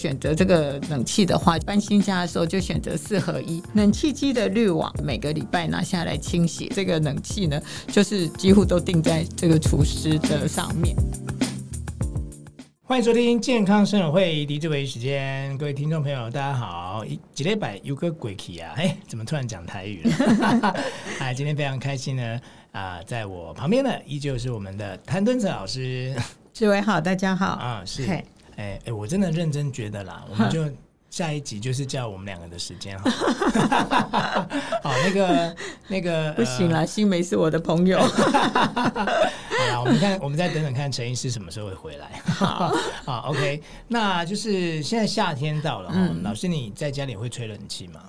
选择这个冷气的话，搬新家的时候就选择四合一冷气机的滤网，每个礼拜拿下来清洗。这个冷气呢，就是几乎都定在这个厨师的上面。欢迎收听健康生活会李志伟时间，各位听众朋友，大家好。几礼拜有个鬼气啊，哎，怎么突然讲台语了？哎，今天非常开心呢啊，在我旁边的，依旧是我们的谭敦子老师。志伟好，大家好啊，是，哎哎，我真的认真觉得啦，我们就。下一集就是叫我们两个的时间哈，好，那个那个不行啦，呃、新梅是我的朋友。好，我们看，我们再等等看陈医师什么时候会回来。好，好，OK，那就是现在夏天到了哈，嗯、老师你在家里会吹冷气吗？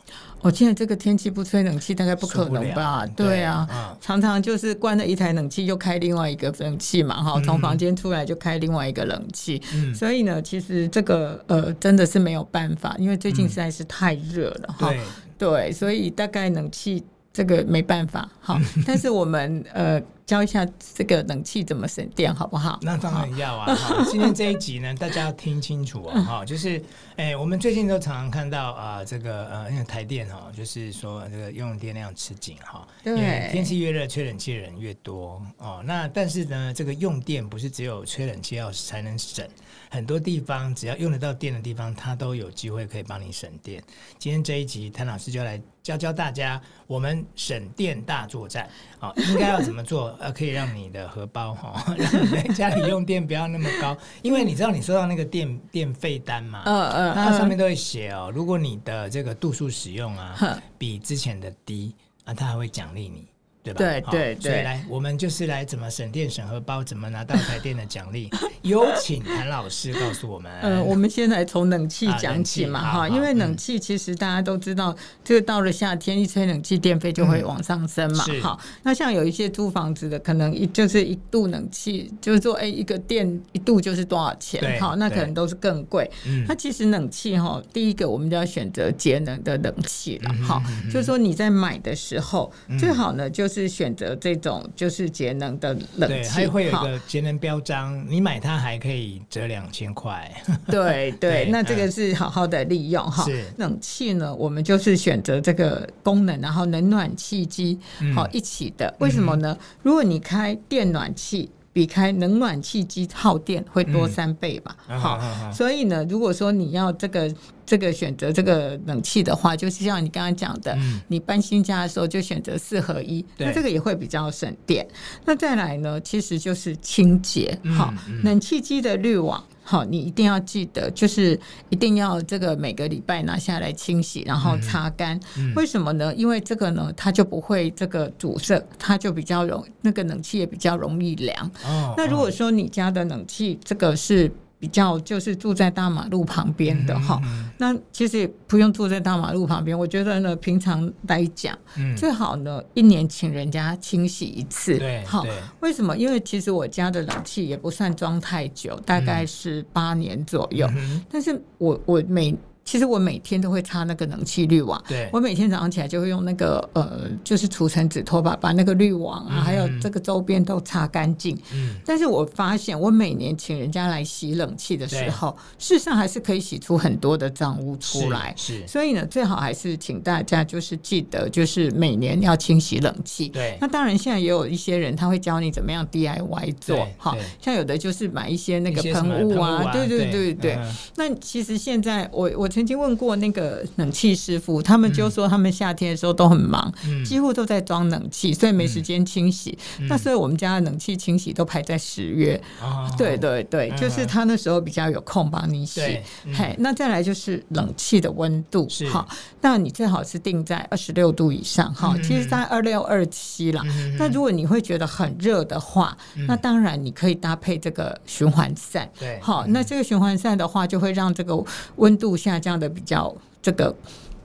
我现在这个天气不吹冷气大概不可能吧？对啊，嗯、常常就是关了一台冷气，又开另外一个冷气嘛，哈，从房间出来就开另外一个冷气，嗯、所以呢，其实这个呃真的是没有办法，因为最近实在是太热了哈。嗯、对，所以大概冷气。这个没办法，好，但是我们呃教一下这个冷气怎么省电，好不好？那当然要啊！好今天这一集呢，大家要听清楚哦！哈，就是哎，我们最近都常常看到啊，这个呃，因为台电哈，就是说这个用电量吃紧哈，对，因为天气越热，吹冷气的人越多哦。那但是呢，这个用电不是只有吹冷气要才能省，很多地方只要用得到电的地方，它都有机会可以帮你省电。今天这一集，谭老师就来。教教大家，我们省电大作战，哦，应该要怎么做？呃，可以让你的荷包哈，让你在家里用电不要那么高，因为你知道你收到那个电电费单嘛？嗯嗯，它上面都会写哦，如果你的这个度数使用啊比之前的低啊，它还会奖励你。对吧？对对对，所以来，我们就是来怎么省电省荷包，怎么拿到台电的奖励？有请谭老师告诉我们。呃，我们先来从冷气讲起嘛，哈，因为冷气其实大家都知道，这个到了夏天一吹冷气，电费就会往上升嘛，好，那像有一些租房子的，可能一就是一度冷气，就是说，哎，一个电一度就是多少钱？好，那可能都是更贵。那其实冷气哈，第一个我们就要选择节能的冷气了，哈，就是说你在买的时候，最好呢就。是选择这种就是节能的冷气，还会有一个节能标章，你买它还可以折两千块。对 对，那这个是好好的利用哈。冷气呢，我们就是选择这个功能，然后冷暖气机好一起的。嗯、为什么呢？如果你开电暖气，比开冷暖气机耗电会多三倍吧？嗯、好，所以呢，如果说你要这个。这个选择这个冷气的话，就是像你刚刚讲的，嗯、你搬新家的时候就选择四合一，那这个也会比较省电。那再来呢，其实就是清洁，好、冷气机的滤网，好，你一定要记得，就是一定要这个每个礼拜拿下来清洗，然后擦干。嗯嗯、为什么呢？因为这个呢，它就不会这个阻塞，它就比较容那个冷气也比较容易凉。哦、那如果说你家的冷气这个是。比较就是住在大马路旁边的哈，嗯嗯、那其实也不用住在大马路旁边。我觉得呢，平常来讲，嗯、最好呢一年请人家清洗一次。对，好，为什么？因为其实我家的冷气也不算装太久，大概是八年左右。但是我我每其实我每天都会擦那个冷气滤网，对，我每天早上起来就会用那个呃，就是除尘纸拖把把那个滤网啊，还有这个周边都擦干净。嗯，但是我发现我每年请人家来洗冷气的时候，事实上还是可以洗出很多的脏污出来。是，所以呢，最好还是请大家就是记得，就是每年要清洗冷气。对，那当然现在也有一些人他会教你怎么样 DIY 做，哈像有的就是买一些那个喷雾啊，对对对对。那其实现在我我。曾经问过那个冷气师傅，他们就说他们夏天的时候都很忙，嗯、几乎都在装冷气，所以没时间清洗。嗯、那所以我们家的冷气清洗都排在十月。哦、对对对，嗯、就是他那时候比较有空帮你洗。嗯、嘿，那再来就是冷气的温度，好，那你最好是定在二十六度以上，哈，其实在二六二七了。嗯、那如果你会觉得很热的话，嗯、那当然你可以搭配这个循环扇。对，好，那这个循环扇的话，就会让这个温度下降。的比较这个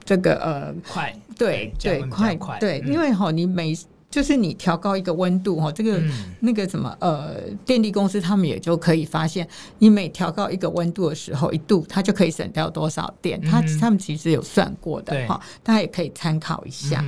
这个呃快，对对快快对，因为哈你每就是你调高一个温度哈，这个那个什么呃电力公司他们也就可以发现，你每调高一个温度的时候一度，它就可以省掉多少电，他他们其实有算过的哈，大家也可以参考一下。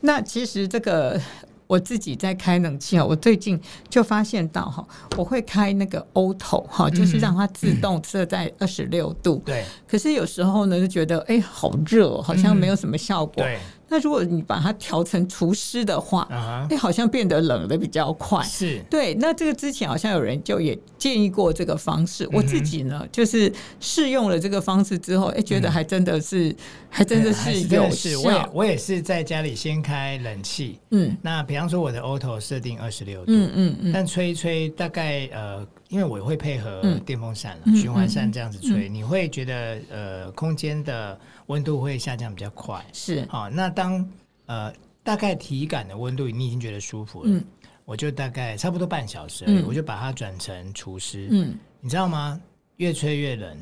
那其实这个。我自己在开冷气啊，我最近就发现到哈，我会开那个 auto 哈，就是让它自动设在二十六度。对。可是有时候呢，就觉得哎，好热，好像没有什么效果。对。那如果你把它调成除湿的话，哎、uh 好像变得冷的比较快。是。对。那这个之前好像有人就也建议过这个方式，嗯、我自己呢就是试用了这个方式之后，哎，觉得还真的是，嗯、还真的是有效。我也我也是在家里先开冷气，嗯，那比方说我的 auto 设定二十六度，嗯嗯嗯，但吹一吹大概呃，因为我会配合电风扇了，嗯、循环扇这样子吹，嗯、你会觉得呃空间的。温度会下降比较快，是好、哦。那当呃大概体感的温度你已经觉得舒服了，嗯、我就大概差不多半小时，嗯、我就把它转成除湿，嗯，你知道吗？越吹越冷，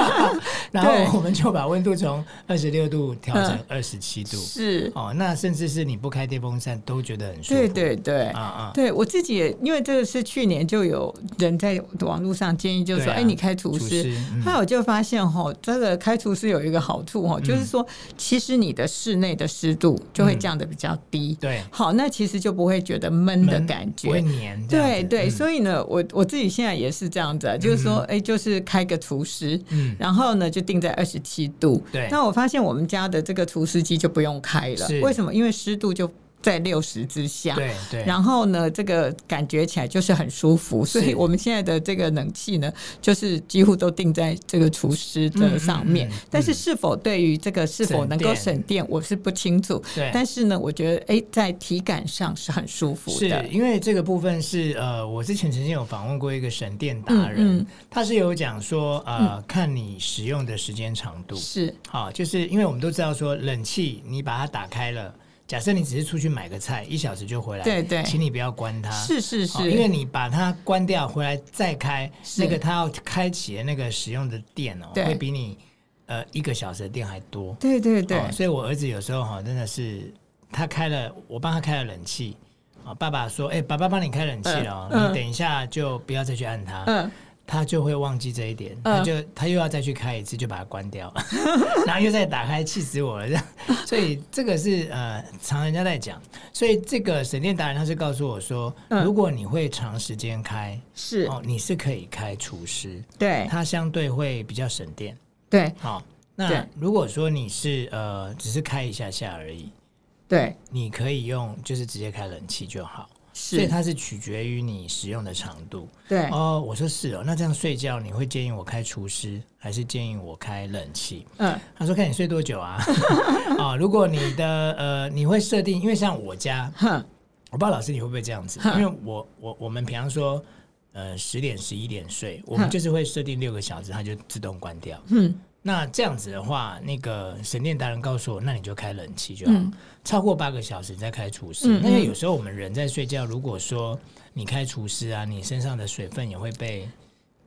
然后我们就把温度从二十六度调成二十七度，是。哦，那甚至是你不开电风扇都觉得很舒服。对对对，啊啊，对我自己也，因为这个是去年就有人在网络上建议，就是说，哎，你开除湿，后来我就发现哈，这个开除湿有一个好处哈，就是说，其实你的室内的湿度就会降的比较低，对，好，那其实就不会觉得闷的感觉，不会黏，对对，所以呢，我我自己现在也是这样子，就是说，哎，就是。开个除湿，嗯，然后呢就定在二十七度。对，那我发现我们家的这个除湿机就不用开了，为什么？因为湿度就。在六十之下，对对，然后呢，这个感觉起来就是很舒服，所以我们现在的这个冷气呢，就是几乎都定在这个除湿的上面。但是是否对于这个是否能够省电，我是不清楚。对，但是呢，我觉得哎，在体感上是很舒服的。是因为这个部分是呃，我之前曾经有访问过一个省电达人，他是有讲说呃，看你使用的时间长度是好，就是因为我们都知道说冷气你把它打开了。假设你只是出去买个菜，一小时就回来，对对，请你不要关它。是是是，因为你把它关掉回来再开，那个它要开启的那个使用的电哦，会比你呃一个小时的电还多。对对对，所以我儿子有时候哈真的是他开了，我帮他开了冷气啊，爸爸说，哎，爸爸帮你开冷气了，你等一下就不要再去按它。他就会忘记这一点，他就他又要再去开一次，就把它关掉，然后又再打开，气死我了！这样，所以这个是呃，常人家在讲，所以这个省电达人他是告诉我说，如果你会长时间开，是。哦，你是可以开除湿，对，它相对会比较省电，对，好，那如果说你是呃，只是开一下下而已，对，你可以用就是直接开冷气就好。所以它是取决于你使用的长度。对哦，我说是哦，那这样睡觉你会建议我开除湿，还是建议我开冷气？嗯，他说看你睡多久啊。啊，如果你的呃，你会设定，因为像我家，我不知道老师你会不会这样子，因为我我我们平常说呃十点十一点睡，我们就是会设定六个小时，它就自动关掉。嗯。那这样子的话，那个省电达人告诉我，那你就开冷气就好，嗯、超过八个小时你再开除湿。嗯嗯，因为有时候我们人在睡觉，如果说你开除湿啊，你身上的水分也会被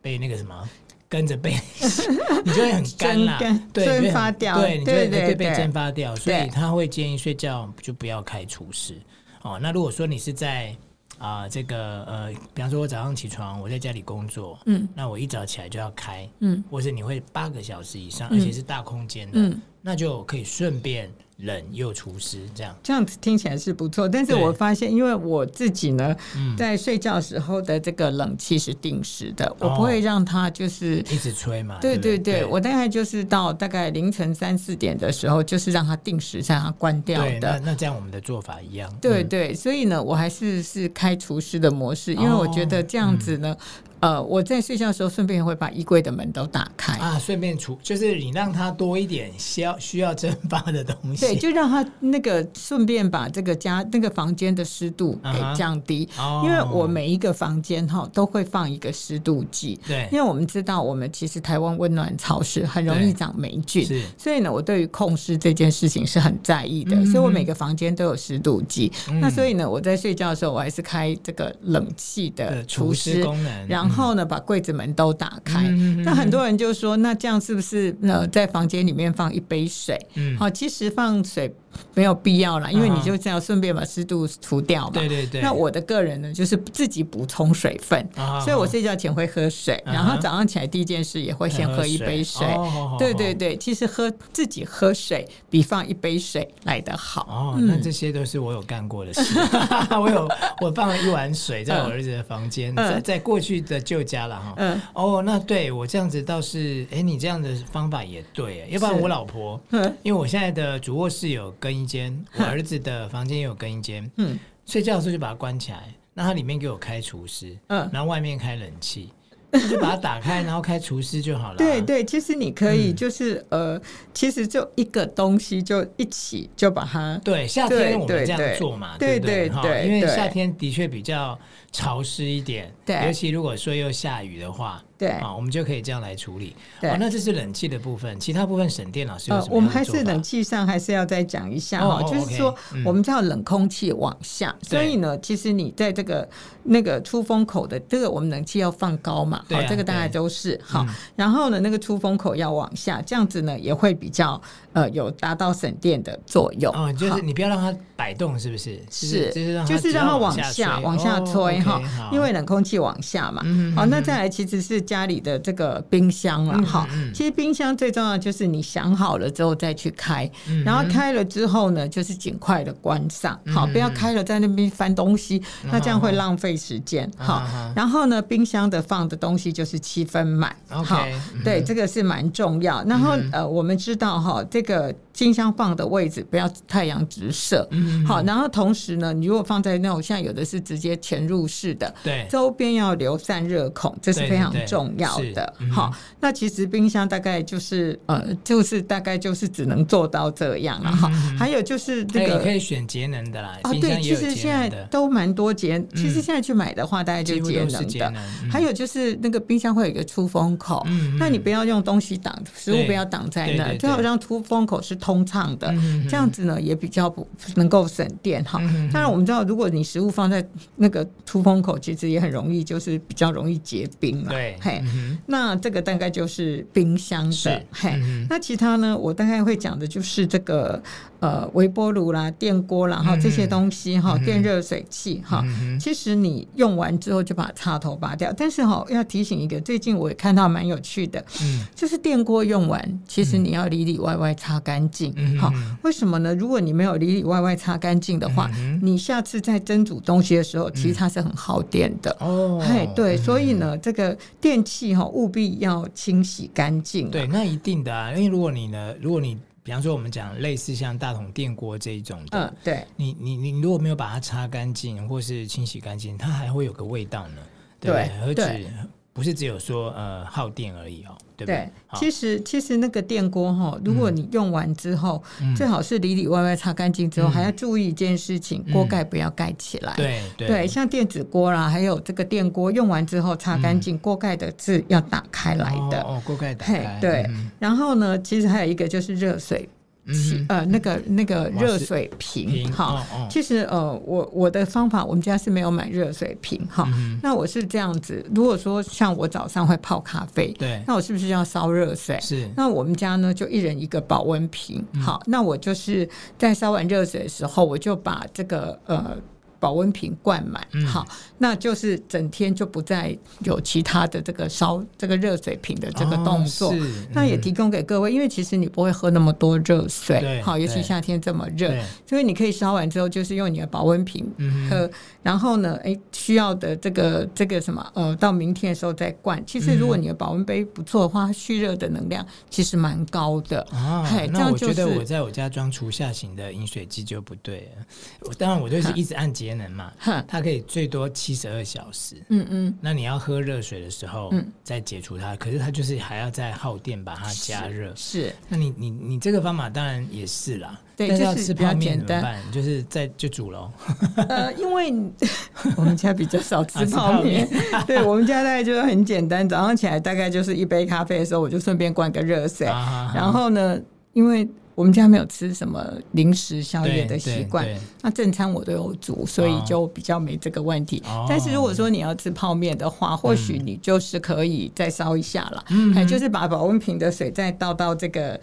被那个什么跟着被，你就会很干啦，对，蒸发掉，对，你就会被蒸发掉，所以他会建议睡觉就不要开除湿。哦，那如果说你是在啊，这个呃，比方说，我早上起床，我在家里工作，嗯，那我一早起来就要开，嗯，或者你会八个小时以上，嗯、而且是大空间的，嗯，那就可以顺便。冷又除湿，这样这样子听起来是不错。但是我发现，因为我自己呢，在睡觉时候的这个冷气是定时的，我不会让它就是一直吹嘛。对对对，我大概就是到大概凌晨三四点的时候，就是让它定时让它关掉的。那这样我们的做法一样。对对，所以呢，我还是是开除湿的模式，因为我觉得这样子呢。呃，我在睡觉的时候顺便会把衣柜的门都打开啊，顺便除，就是你让它多一点需要需要蒸发的东西，对，就让它那个顺便把这个家那个房间的湿度给降低，uh huh. 因为我每一个房间哈都会放一个湿度计，对，因为我们知道我们其实台湾温暖潮湿，很容易长霉菌，是，所以呢，我对于控湿这件事情是很在意的，嗯、所以我每个房间都有湿度计，嗯、那所以呢，我在睡觉的时候我还是开这个冷气的除湿功能，然后。然后呢，把柜子门都打开。那很多人就说，那这样是不是呃，在房间里面放一杯水？嗯，好，其实放水没有必要了，因为你就这样顺便把湿度除掉嘛。对对对。那我的个人呢，就是自己补充水分，所以我睡觉前会喝水，然后早上起来第一件事也会先喝一杯水。对对对，其实喝自己喝水比放一杯水来得好。哦，那这些都是我有干过的事。我有我放了一碗水在我儿子的房间，在在过去的旧家了哈。嗯。哦，那对我这样子倒是，哎，你这样的方法也对，要不然我老婆，因为我现在的主卧室有更衣间，我儿子的房间也有更衣间，嗯，睡觉的时候就把它关起来，那它里面给我开除湿，嗯，然后外面开冷气。就把它打开，然后开除湿就好了。对对，其实你可以就是呃，其实就一个东西就一起就把它。对，夏天我们这样做嘛，对对对，因为夏天的确比较潮湿一点，对，尤其如果说又下雨的话。对啊，我们就可以这样来处理。对，那这是冷气的部分，其他部分省电老师有什么？我们还是冷气上还是要再讲一下哈，就是说我们叫冷空气往下，所以呢，其实你在这个那个出风口的这个我们冷气要放高嘛，好，这个大概都是好。然后呢，那个出风口要往下，这样子呢也会比较呃有达到省电的作用。哦，就是你不要让它摆动，是不是？是，就是让它往下往下吹哈，因为冷空气往下嘛。好，那再来其实是。家里的这个冰箱了哈，其实冰箱最重要就是你想好了之后再去开，然后开了之后呢，就是尽快的关上，好，不要开了在那边翻东西，那这样会浪费时间。好，然后呢，冰箱的放的东西就是七分满，好，对，这个是蛮重要。然后呃，我们知道哈，这个冰箱放的位置不要太阳直射，好，然后同时呢，你如果放在那种像有的是直接潜入式的，对，周边要留散热孔，这是非常重要。的。好，那其实冰箱大概就是呃，就是大概就是只能做到这样了哈。还有就是这个可以选节能的啦啊，对，其实现在都蛮多节，其实现在去买的话，大概就节能的。还有就是那个冰箱会有一个出风口，那你不要用东西挡，食物不要挡在那，最好让出风口是通畅的，这样子呢也比较不能够省电哈。当然我们知道，如果你食物放在那个出风口，其实也很容易，就是比较容易结冰了。对。嘿、那这个大概就是冰箱的，嘿。嗯、那其他呢？我大概会讲的就是这个呃微波炉啦、电锅啦，哈这些东西哈，嗯、电热水器哈。嗯、其实你用完之后就把插头拔掉。但是哈，要提醒一个，最近我也看到蛮有趣的，嗯，就是电锅用完，其实你要里里外外擦干净。好、嗯，为什么呢？如果你没有里里外外擦干净的话，嗯、你下次在蒸煮东西的时候，其实它是很耗电的。哦，嘿，对，所以呢，这个电。器哈，务必要清洗干净。对，那一定的啊，因为如果你呢，如果你比方说我们讲类似像大桶电锅这一种的，嗯，对，你你你如果没有把它擦干净或是清洗干净，它还会有个味道呢。对，对，而且不是只有说呃耗电而已哦。对不对，其实其实那个电锅哈，如果你用完之后，最好是里里外外擦干净之后，还要注意一件事情，锅盖不要盖起来。对对，像电子锅啦，还有这个电锅用完之后擦干净，锅盖的字要打开来的。哦，锅盖打开。对，然后呢，其实还有一个就是热水。呃，那个那个热水瓶哈，其实呃，我我的方法，我们家是没有买热水瓶哈。那我是这样子，如果说像我早上会泡咖啡，对，那我是不是要烧热水？是。那我们家呢，就一人一个保温瓶。好，那我就是在烧完热水的时候，我就把这个呃。保温瓶灌满，嗯、好，那就是整天就不再有其他的这个烧这个热水瓶的这个动作。哦嗯、那也提供给各位，因为其实你不会喝那么多热水，对好，尤其夏天这么热，所以你可以烧完之后，就是用你的保温瓶喝。嗯、然后呢，哎，需要的这个这个什么，呃，到明天的时候再灌。其实如果你的保温杯不错的话，蓄热的能量其实蛮高的。啊，嘿那我觉得我在我家装厨下型的饮水机就不对了。当然，我就是一直按节能嘛，它可以最多七十二小时。嗯嗯，那你要喝热水的时候，嗯再解除它，可是它就是还要再耗电把它加热。是，那你你你这个方法当然也是啦。对，就是要吃泡面怎么办，就是再就煮喽。呃，因为 我们家比较少吃泡面，对我们家大概就是很简单，早上起来大概就是一杯咖啡的时候，我就顺便灌个热水。然后呢，因为我们家没有吃什么零食宵夜的习惯，那正餐我都有煮，所以就比较没这个问题。但是如果说你要吃泡面的话，或许你就是可以再烧一下了，嗯，就是把保温瓶的水再倒到这个。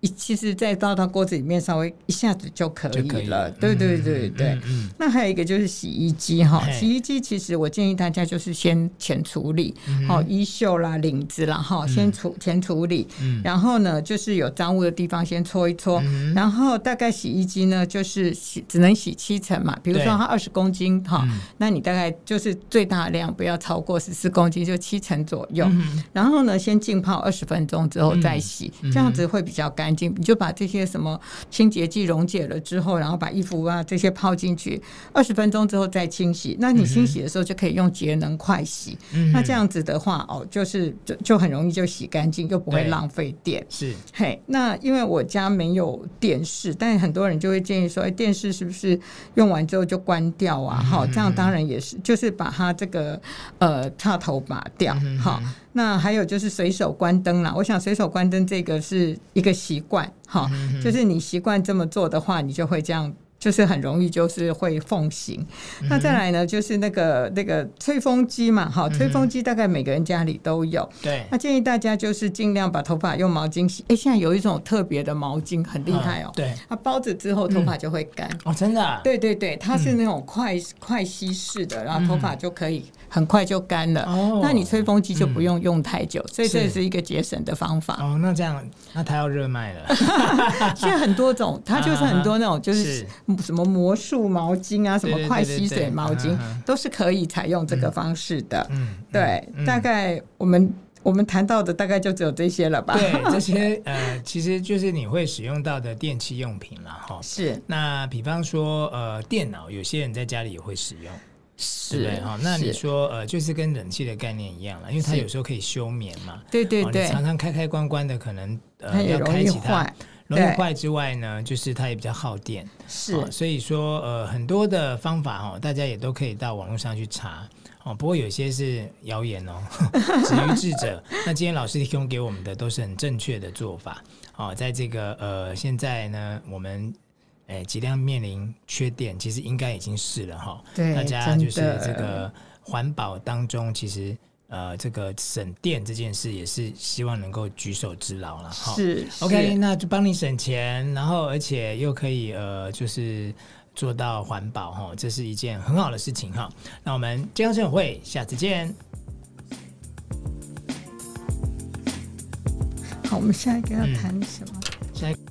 一其实再倒到锅子里面，稍微一下子就可以了。对对对对。那还有一个就是洗衣机哈，洗衣机其实我建议大家就是先前处理，好、嗯、衣袖啦、领子啦哈，先处前处理。嗯、然后呢，就是有脏污的地方先搓一搓。嗯、然后大概洗衣机呢，就是洗只能洗七成嘛。比如说它二十公斤哈，嗯、那你大概就是最大量不要超过十四公斤，就七成左右。嗯、然后呢，先浸泡二十分钟之后再洗，嗯、这样子会比较干。你就把这些什么清洁剂溶解了之后，然后把衣服啊这些泡进去，二十分钟之后再清洗。那你清洗的时候就可以用节能快洗。嗯、那这样子的话，哦，就是就就很容易就洗干净，又不会浪费电。是，嘿，那因为我家没有电视，但是很多人就会建议说，哎，电视是不是用完之后就关掉啊？好、嗯，这样当然也是，就是把它这个呃插头拔掉。好、嗯。那还有就是随手关灯啦，我想随手关灯这个是一个习惯，哈，就是你习惯这么做的话，你就会这样。就是很容易，就是会奉行。嗯、那再来呢，就是那个那个吹风机嘛，哈，吹风机大概每个人家里都有。对、嗯。那建议大家就是尽量把头发用毛巾洗。哎、欸，现在有一种特别的毛巾，很厉害哦、喔。对。它包着之后，头发就会干、嗯。哦，真的、啊。对对对，它是那种快、嗯、快吸式的，然后头发就可以很快就干了。哦。那你吹风机就不用用太久，嗯、所以这是一个节省的方法。哦，那这样，那它要热卖了。现在很多种，它就是很多那种，就是。是什么魔术毛巾啊，什么快吸水毛巾，都是可以采用这个方式的。嗯，对，大概我们我们谈到的大概就只有这些了吧？对，这些呃，其实就是你会使用到的电器用品了哈。是。那比方说呃，电脑，有些人在家里也会使用，是哈。那你说呃，就是跟冷气的概念一样了，因为它有时候可以休眠嘛。对对对。常常开开关关的，可能呃要开启它。容易坏之外呢，就是它也比较耗电，是、哦，所以说呃很多的方法哦，大家也都可以到网络上去查哦。不过有些是谣言哦，止于智者。那今天老师提供给我们的都是很正确的做法哦。在这个呃现在呢，我们诶即将面临缺电，其实应该已经是了哈。哦、对，大家就是这个环保当中，其实。呃，这个省电这件事也是希望能够举手之劳了哈。是，OK，那就帮你省钱，然后而且又可以呃，就是做到环保哈，这是一件很好的事情哈。那我们健康生活会下次见。好，我们下一个要谈什么？嗯、下一个。